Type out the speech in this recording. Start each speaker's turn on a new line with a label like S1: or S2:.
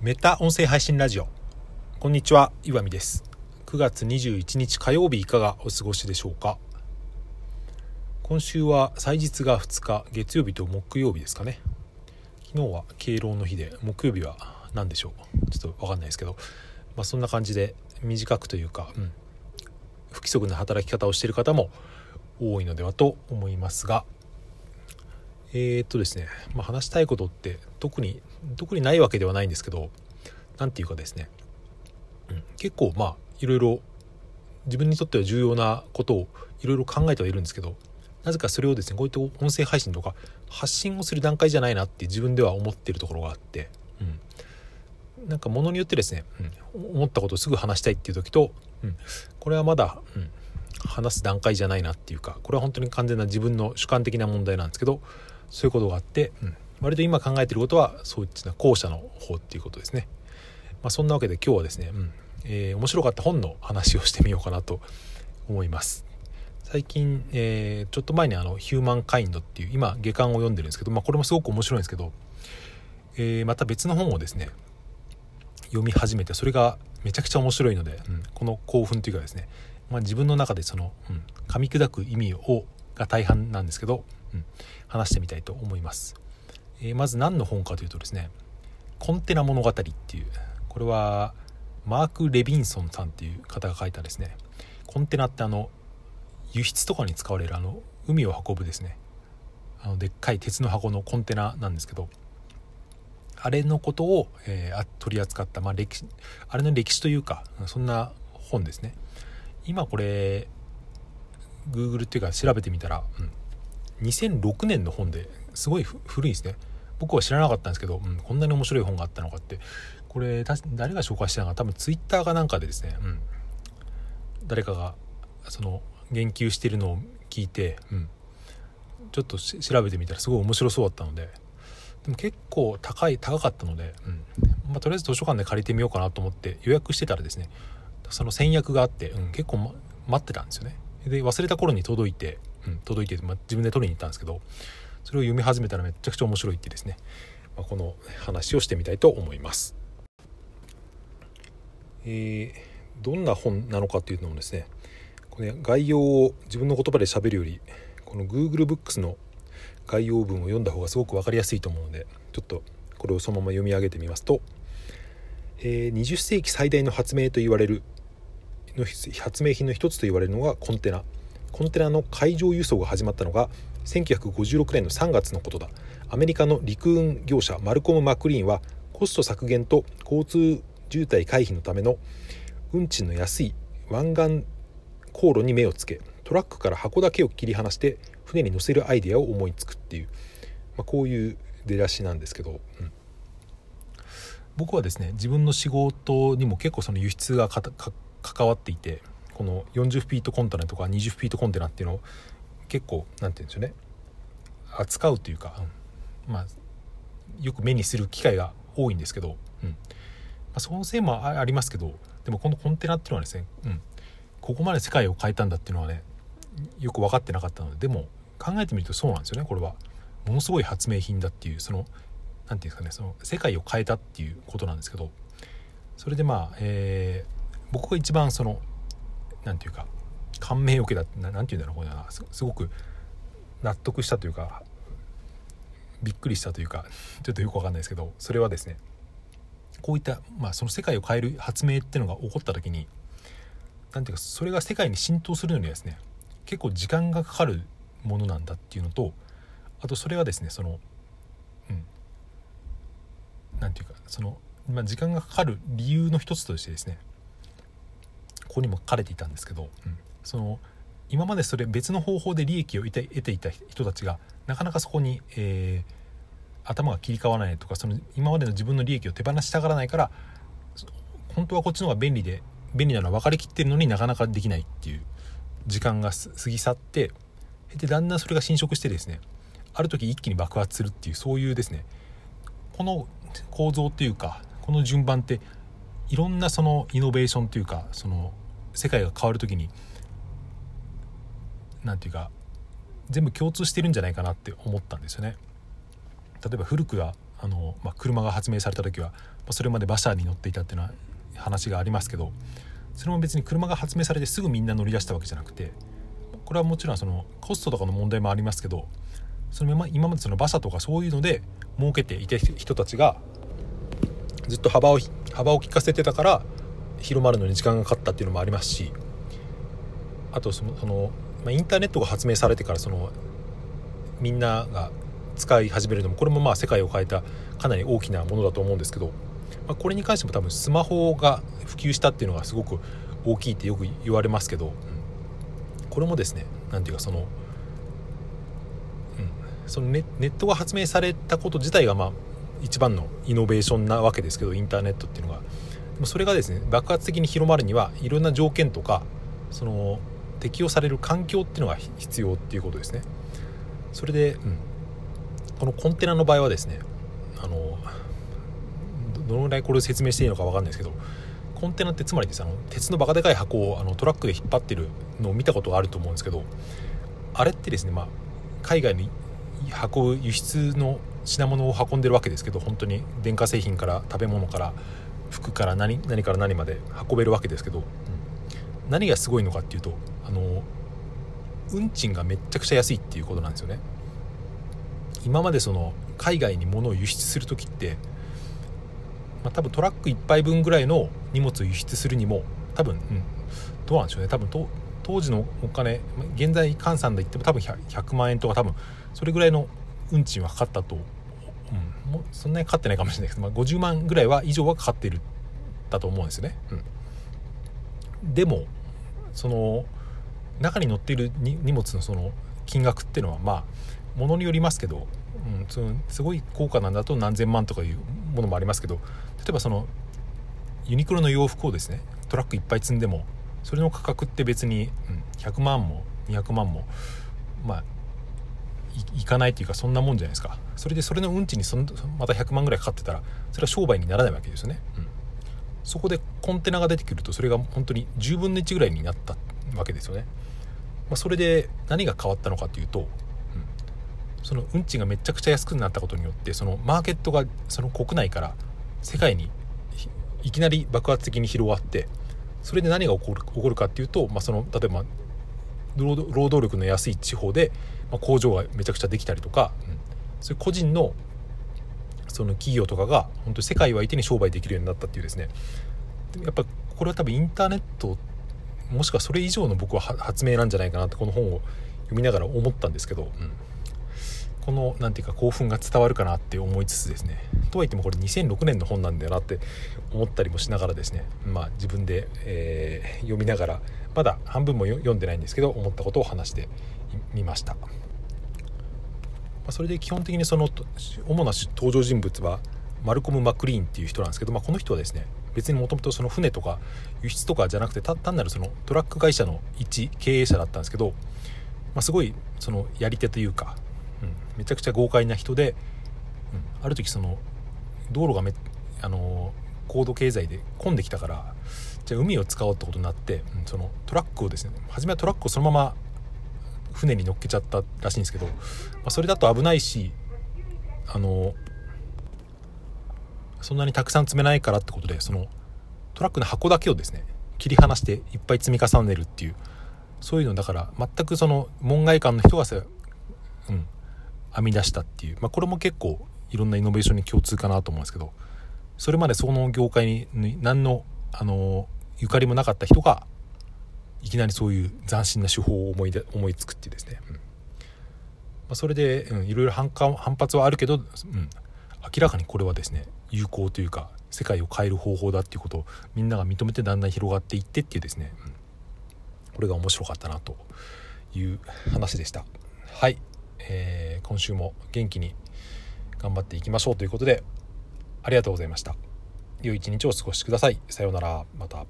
S1: メタ音声配信ラジオ。こんにちは岩見です。9月21日火曜日いかがお過ごしでしょうか？今週は祭日が2日月曜日と木曜日ですかね。昨日は敬老の日で木曜日は何でしょう？ちょっと分かんないですけど、まあ、そんな感じで短くというか、うん、不規則な働き方をしている方も多いのではと思いますがえー、っとですね、まあ、話したいことって特に特にないわけではないんですけど何て言うかですね、うん、結構まあいろいろ自分にとっては重要なことをいろいろ考えてはいるんですけどなぜかそれをですねこういった音声配信とか発信をする段階じゃないなって自分では思ってるところがあって、うん、なんかものによってですね、うん、思ったことをすぐ話したいっていう時と、うん、これはまだ、うん、話す段階じゃないなっていうかこれは本当に完全な自分の主観的な問題なんですけどそういうことがあって、うん、割と今考えてることはそういった後者の方っていうことですね。まあ、そんなわけで今日はですね、うんえー、面白かった本の話をしてみようかなと思います。最近、えー、ちょっと前にあの「ヒューマンカインド」っていう今下巻を読んでるんですけど、まあ、これもすごく面白いんですけど、えー、また別の本をですね読み始めてそれがめちゃくちゃ面白いので、うん、この興奮というかですね、まあ、自分の中でその、うん、噛み砕く意味をが大半なんですけど、うん、話してみたいと思います、えー、まず何の本かというとですね「コンテナ物語」っていうこれはマーク・レビンソンさんっていう方が書いたですねコンテナってあの輸出とかに使われるあの海を運ぶですねあのでっかい鉄の箱のコンテナなんですけどあれのことを、えー、取り扱った、まあ、歴史あれの歴史というかそんな本ですね。今これ Google っていうか調べてみたら、うん、2006年の本ですごい古いですね。僕は知らなかったんですけど、うん、こんなに面白い本があったのかって。これ誰が紹介したのか多分 Twitter かなんかでですね、うん、誰かがその言及してるのを聞いて、うん、ちょっと調べてみたらすごい面白そうだったので。でも結構高い高かったので、うん。まあ、とりあえず図書館で借りてみようかなと思って予約してたらですねその先約があって、うん、結構、ま、待ってたんですよね。で忘れた頃に届いて、うん、届いて、まあ、自分で取りに行ったんですけどそれを読み始めたらめちゃくちゃ面白いってですね、まあ、この話をしてみたいと思います。えー、どんな本なのかというのもですねこれ概要を自分の言葉で喋るよりこの Google Books の概要文を読んだ方がすごく分かりやすいと思うのでちょっとこれをそのまま読み上げてみますと、えー、20世紀最大の発明と言われるの発明品の一つと言われるのがコンテナコンテナの海上輸送が始まったのが1956年の3月のことだ。アメリカの陸運業者マルコム・マクリーンはコスト削減と交通渋滞回避のための運賃の安い湾岸航路に目をつけトラックから箱だけを切り離して船に乗せるアイデアを思いつくっていう、まあ、こういう出だしなんですけど、うん、僕はですね自分の仕事にも結構その輸出が関わっていてこの40フィートコンテナとか20フィートコンテナっていうのを結構何て言うんでしょうね。扱うというか、うん、まあよく目にする機会が多いんですけど、うん。まあ、そのせいもありますけどでもこのコンテナっていうのはですね、うん、ここまで世界を変えたんだっていうのはねよく分かってなかったのででも考えてみるとそうなんですよねこれは。ものすごい発明品だっていうその何て言うんですかねその世界を変えたっていうことなんですけど。それでまあ、えー、僕が一番その何て言うか感銘を受けた何て言うんだろうこれなすごく納得したというかびっくりしたというか ちょっとよく分かんないですけどそれはですねこういった、まあ、その世界を変える発明っていうのが起こった時に何ていうかそれが世界に浸透するのにはですね結構時間がかかるものなんだっていうのとあとそれはですねそのうん何ていうかその、まあ、時間がかかる理由の一つとしてですねこにも書かれていたんですけど、うん、その今までそれ別の方法で利益を得て得ていた人たちがなかなかそこに、えー、頭が切り替わらないとかその今までの自分の利益を手放したがらないから本当はこっちの方が便利で便利なのは分かりきってるのになかなかできないっていう時間が過ぎ去ってでだんだんそれが侵食してですねある時一気に爆発するっていうそういうですねこの構造っていうかこの順番っていろんなそのイノベーションというかその世界が変わる時に何て言うか全部共通してるんじゃないかなって思ったんですよね。例えば古くはあの、まあ、車が発明された時はまそれまで馬車に乗っていたっていうのは話がありますけどそれも別に車が発明されてすぐみんな乗り出したわけじゃなくてこれはもちろんそのコストとかの問題もありますけどそのまま今までその馬車とかそういうので儲けていた人たちがずっと幅を幅を利かせてたから広まるのに時間がかかったっていうのもありますしあとそのその、まあ、インターネットが発明されてからそのみんなが使い始めるのもこれもまあ世界を変えたかなり大きなものだと思うんですけど、まあ、これに関しても多分スマホが普及したっていうのがすごく大きいってよく言われますけど、うん、これもですね何ていうかその,、うん、そのネネットが発明されたこと自体がまあ一番のイノベーションなわけですけどインターネットっていうのが。それがですね爆発的に広まるにはいろんな条件とかその適用される環境っていうのが必要っていうことですね。それで、うん、このコンテナの場合はですねあのどのぐらいこれを説明していいのか分かんないですけどコンテナってつまりですあの鉄のバカでかい箱をあのトラックで引っ張ってるのを見たことがあると思うんですけどあれってですね、まあ、海外に運ぶ輸出の品物を運んでるわけですけど本当に電化製品から食べ物から服から何何から何まで運べるわけですけど、うん、何がすごいのかっていうとあの運賃がめっちゃくちゃ安いっていうことなんですよね。今までその海外に物を輸出する時って、まあ、多分トラック1杯分ぐらいの荷物を輸出するにも多分、うん、どうなんでしょうね。多分当時のお金現在換算で言っても多分 100, 100万円とか多分それぐらいの運賃はかかったと、もそんなにかかってないかもしれないけど、まあ、50万ぐらいは以上はかかってるだと思うんですよね、うん、でもその中に載っている荷物のその金額っていうのはまあものによりますけど、うん、そのすごい高価なんだと何千万とかいうものもありますけど例えばそのユニクロの洋服をですねトラックいっぱい積んでもそれの価格って別に、うん、100万も200万もまあいかないというかそんなもんじゃないですか。それでそれの運賃にそのまた100万ぐらいかかってたらそれは商売にならないわけですよね、うん、そこでコンテナが出てくるとそれが本当に10分の1ぐらいになったわけですよね、まあ、それで何が変わったのかというと、うん、その運賃がめちゃくちゃ安くなったことによってそのマーケットがその国内から世界にいきなり爆発的に広がってそれで何が起こる起こるかっていうと、まあ、その例えば労働力の安い地方で、ま、工場がめちゃくちゃできたりとか、うん、そういう個人のその企業とかが本当に世界を相手に商売できるようになったっていうですね。やっぱこれは多分インターネットもしくはそれ以上の僕は発明なんじゃないかなってこの本を読みながら思ったんですけど、うん、この何て言うか興奮が伝わるかなって思いつつですね。とはいってもこれ2006年の本なんだよなって思ったりもしながらですねまあ自分で、えー、読みながらまだ半分も読んでないんですけど思ったことを話してみました。それで基本的にその主な登場人物はマルコム・マクリーンっていう人なんですけど、まあ、この人はですね別にもともとその船とか輸出とかじゃなくて単なるそのトラック会社の一経営者だったんですけど、まあ、すごいそのやり手というか、うん、めちゃくちゃ豪快な人で、うん、ある時その道路がめあの高度経済で混んできたからじゃあ海を使おうってことになって、そのトラックをですね初めはトラックをそのまま船に乗っけちゃったらしいんですけど、まあ、それだと危ないしあのそんなにたくさん積めないからってことでそのトラックの箱だけをですね切り離していっぱい積み重ねるっていうそういうのだから全くその門外漢の人がさ、うん、編み出したっていう、まあ、これも結構いろんなイノベーションに共通かなと思うんですけどそれまでその業界に何のあのゆかりもなかった人がいきなりそういう斬新な手法を思い思いつくってですね、うん。まあ、それで、うん、いろいろ反感反発はあるけど、うん、明らかにこれはですね有効というか世界を変える方法だっていうことをみんなが認めてだんだん広がっていってっていうですね、うん、これが面白かったなという話でした。はい、えー、今週も元気に頑張っていきましょうということでありがとうございました。良い一日をお過ごしください。さようなら。また。